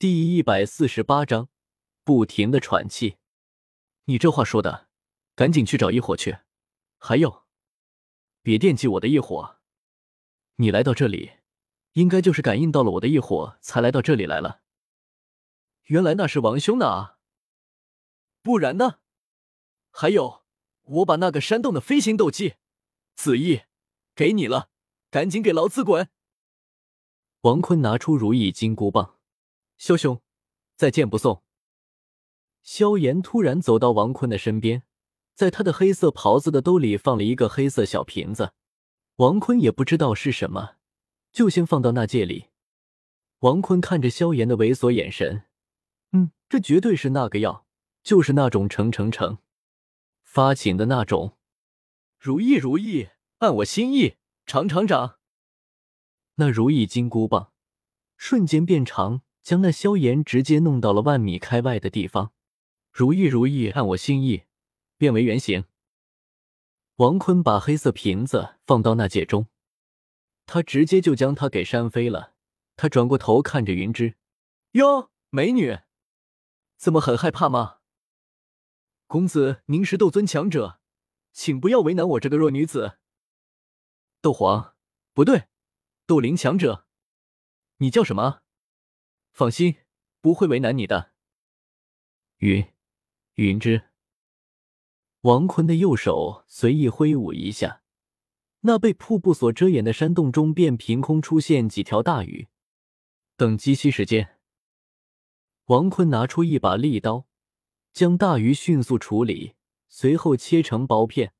第一百四十八章，不停的喘气。你这话说的，赶紧去找异火去。还有，别惦记我的异火。你来到这里，应该就是感应到了我的异火，才来到这里来了。原来那是王兄呢啊！不然呢？还有，我把那个山洞的飞行斗技，子翼，给你了，赶紧给老子滚！王坤拿出如意金箍棒。萧兄，再见不送。萧炎突然走到王坤的身边，在他的黑色袍子的兜里放了一个黑色小瓶子。王坤也不知道是什么，就先放到那戒里。王坤看着萧炎的猥琐眼神，嗯，这绝对是那个药，就是那种成成成发情的那种。如意如意，按我心意，长长长。那如意金箍棒瞬间变长。将那萧炎直接弄到了万米开外的地方，如意如意，按我心意变为原形。王坤把黑色瓶子放到那戒中，他直接就将它给扇飞了。他转过头看着云芝：“哟，美女，怎么很害怕吗？公子您是斗尊强者，请不要为难我这个弱女子。斗皇，不对，斗灵强者，你叫什么？”放心，不会为难你的。云，云之。王坤的右手随意挥舞一下，那被瀑布所遮掩的山洞中便凭空出现几条大鱼。等机息时间，王坤拿出一把利刀，将大鱼迅速处理，随后切成薄片，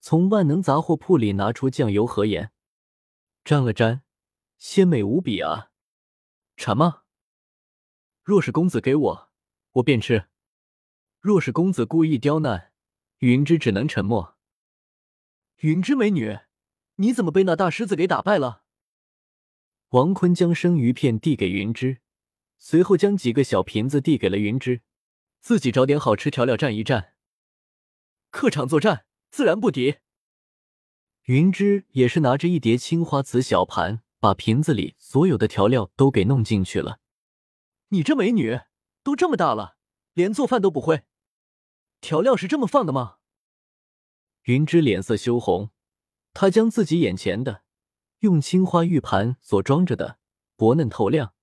从万能杂货铺里拿出酱油和盐，沾了沾，鲜美无比啊！馋吗？若是公子给我，我便吃；若是公子故意刁难，云芝只能沉默。云芝美女，你怎么被那大狮子给打败了？王坤将生鱼片递给云芝，随后将几个小瓶子递给了云芝，自己找点好吃调料蘸一蘸。客场作战，自然不敌。云芝也是拿着一叠青花瓷小盘，把瓶子里所有的调料都给弄进去了。你这美女都这么大了，连做饭都不会，调料是这么放的吗？云芝脸色羞红，她将自己眼前的用青花玉盘所装着的薄嫩透亮、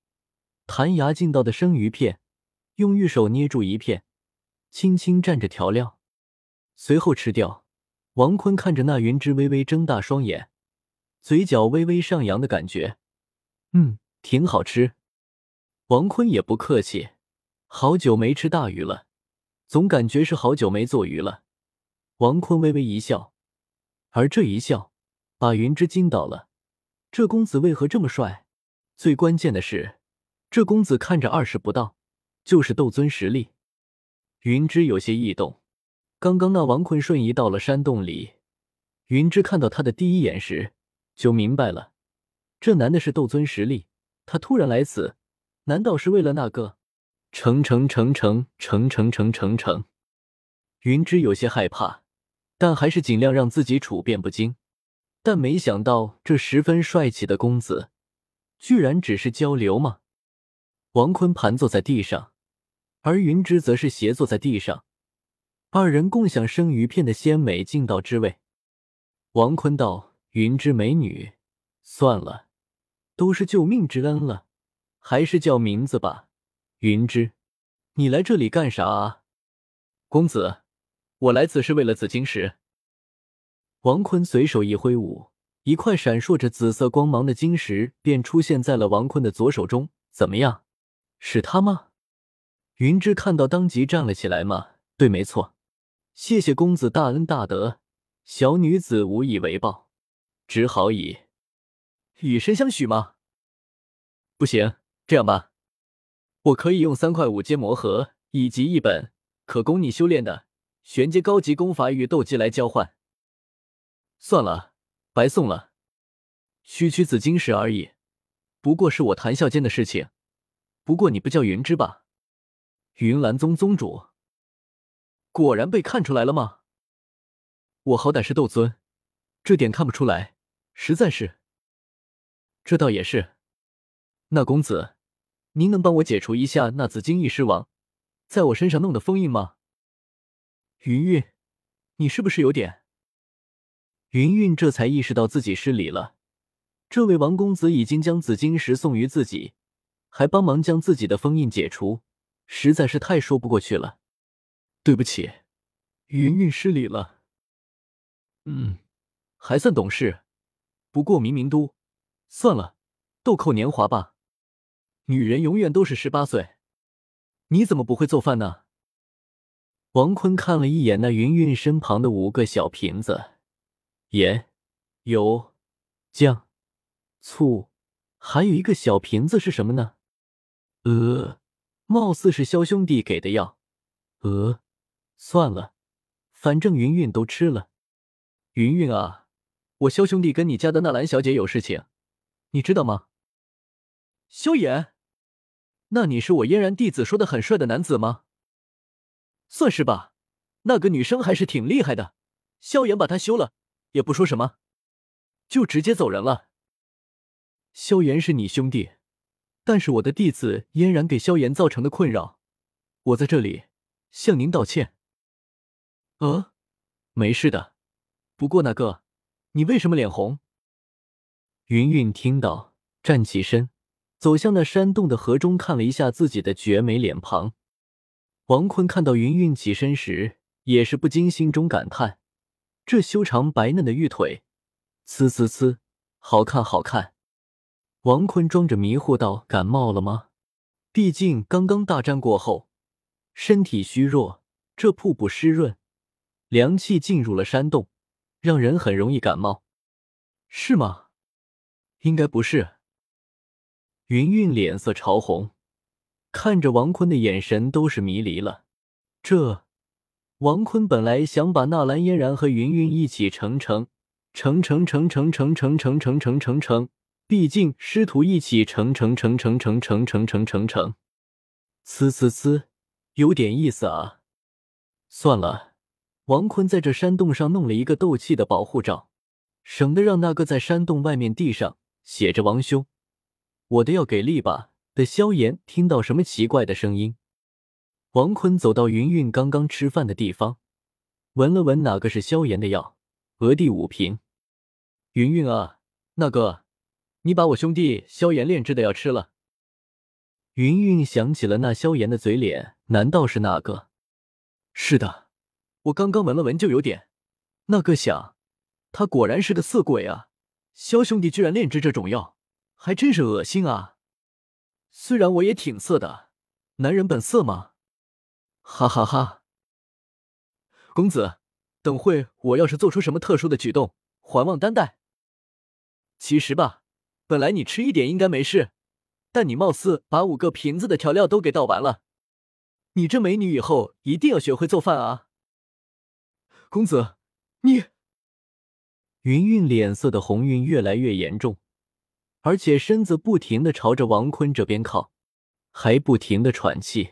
弹牙劲道的生鱼片，用玉手捏住一片，轻轻蘸着调料，随后吃掉。王坤看着那云芝微微睁大双眼，嘴角微微上扬的感觉，嗯，挺好吃。王坤也不客气，好久没吃大鱼了，总感觉是好久没做鱼了。王坤微微一笑，而这一笑把云芝惊到了。这公子为何这么帅？最关键的是，这公子看着二十不到，就是斗尊实力。云芝有些异动。刚刚那王坤瞬移到了山洞里，云芝看到他的第一眼时就明白了，这男的是斗尊实力。他突然来此。难道是为了那个？成成成成成成成成成，云芝有些害怕，但还是尽量让自己处变不惊。但没想到，这十分帅气的公子，居然只是交流吗？王坤盘坐在地上，而云芝则是斜坐在地上，二人共享生鱼片的鲜美劲道之味。王坤道：“云芝美女，算了，都是救命之恩了。”还是叫名字吧，云芝，你来这里干啥啊？公子，我来此是为了紫晶石。王坤随手一挥舞，一块闪烁着紫色光芒的晶石便出现在了王坤的左手中。怎么样，是他吗？云芝看到，当即站了起来。嘛，对，没错。谢谢公子大恩大德，小女子无以为报，只好以以身相许吗？不行。这样吧，我可以用三块五阶魔核以及一本可供你修炼的玄阶高级功法与斗技来交换。算了，白送了，区区紫晶石而已，不过是我谈笑间的事情。不过你不叫云芝吧？云岚宗宗主，果然被看出来了吗？我好歹是斗尊，这点看不出来，实在是。这倒也是，那公子。您能帮我解除一下那紫金翼狮王在我身上弄的封印吗？云云，你是不是有点……云云这才意识到自己失礼了。这位王公子已经将紫金石送于自己，还帮忙将自己的封印解除，实在是太说不过去了。对不起，云云失礼了。嗯，还算懂事，不过明明都算了，豆蔻年华吧。女人永远都是十八岁。你怎么不会做饭呢？王坤看了一眼那云云身旁的五个小瓶子，盐、油、酱、醋，还有一个小瓶子是什么呢？呃，貌似是肖兄弟给的药。呃，算了，反正云云都吃了。云云啊，我肖兄弟跟你家的纳兰小姐有事情，你知道吗？萧炎。那你是我嫣然弟子说的很帅的男子吗？算是吧，那个女生还是挺厉害的。萧炎把她休了，也不说什么，就直接走人了。萧炎是你兄弟，但是我的弟子嫣然给萧炎造成的困扰，我在这里向您道歉。呃，没事的。不过那个，你为什么脸红？云云听到，站起身。走向那山洞的河中，看了一下自己的绝美脸庞。王坤看到云云起身时，也是不禁心中感叹：这修长白嫩的玉腿，呲呲呲，好看好看。王坤装着迷糊道：“感冒了吗？毕竟刚刚大战过后，身体虚弱，这瀑布湿润，凉气进入了山洞，让人很容易感冒，是吗？应该不是。”云云脸色潮红，看着王坤的眼神都是迷离了。这王坤本来想把纳兰嫣然和云云一起成成成成成成成成成成成成成，毕竟师徒一起成成成成成成成成成成，呲呲呲，有点意思啊。算了，王坤在这山洞上弄了一个斗气的保护罩，省得让那个在山洞外面地上写着“王兄”。我的药给力吧！的萧炎听到什么奇怪的声音？王坤走到云云刚刚吃饭的地方，闻了闻哪个是萧炎的药，额第五瓶。云云啊，那个，你把我兄弟萧炎炼制的药吃了？云云想起了那萧炎的嘴脸，难道是那个？是的，我刚刚闻了闻就有点。那个想，他果然是个色鬼啊！萧兄弟居然炼制这种药。还真是恶心啊！虽然我也挺色的，男人本色嘛。哈哈哈！公子，等会我要是做出什么特殊的举动，还望担待。其实吧，本来你吃一点应该没事，但你貌似把五个瓶子的调料都给倒完了。你这美女以后一定要学会做饭啊！公子，你……云云脸色的红晕越来越严重。而且身子不停的朝着王坤这边靠，还不停的喘气。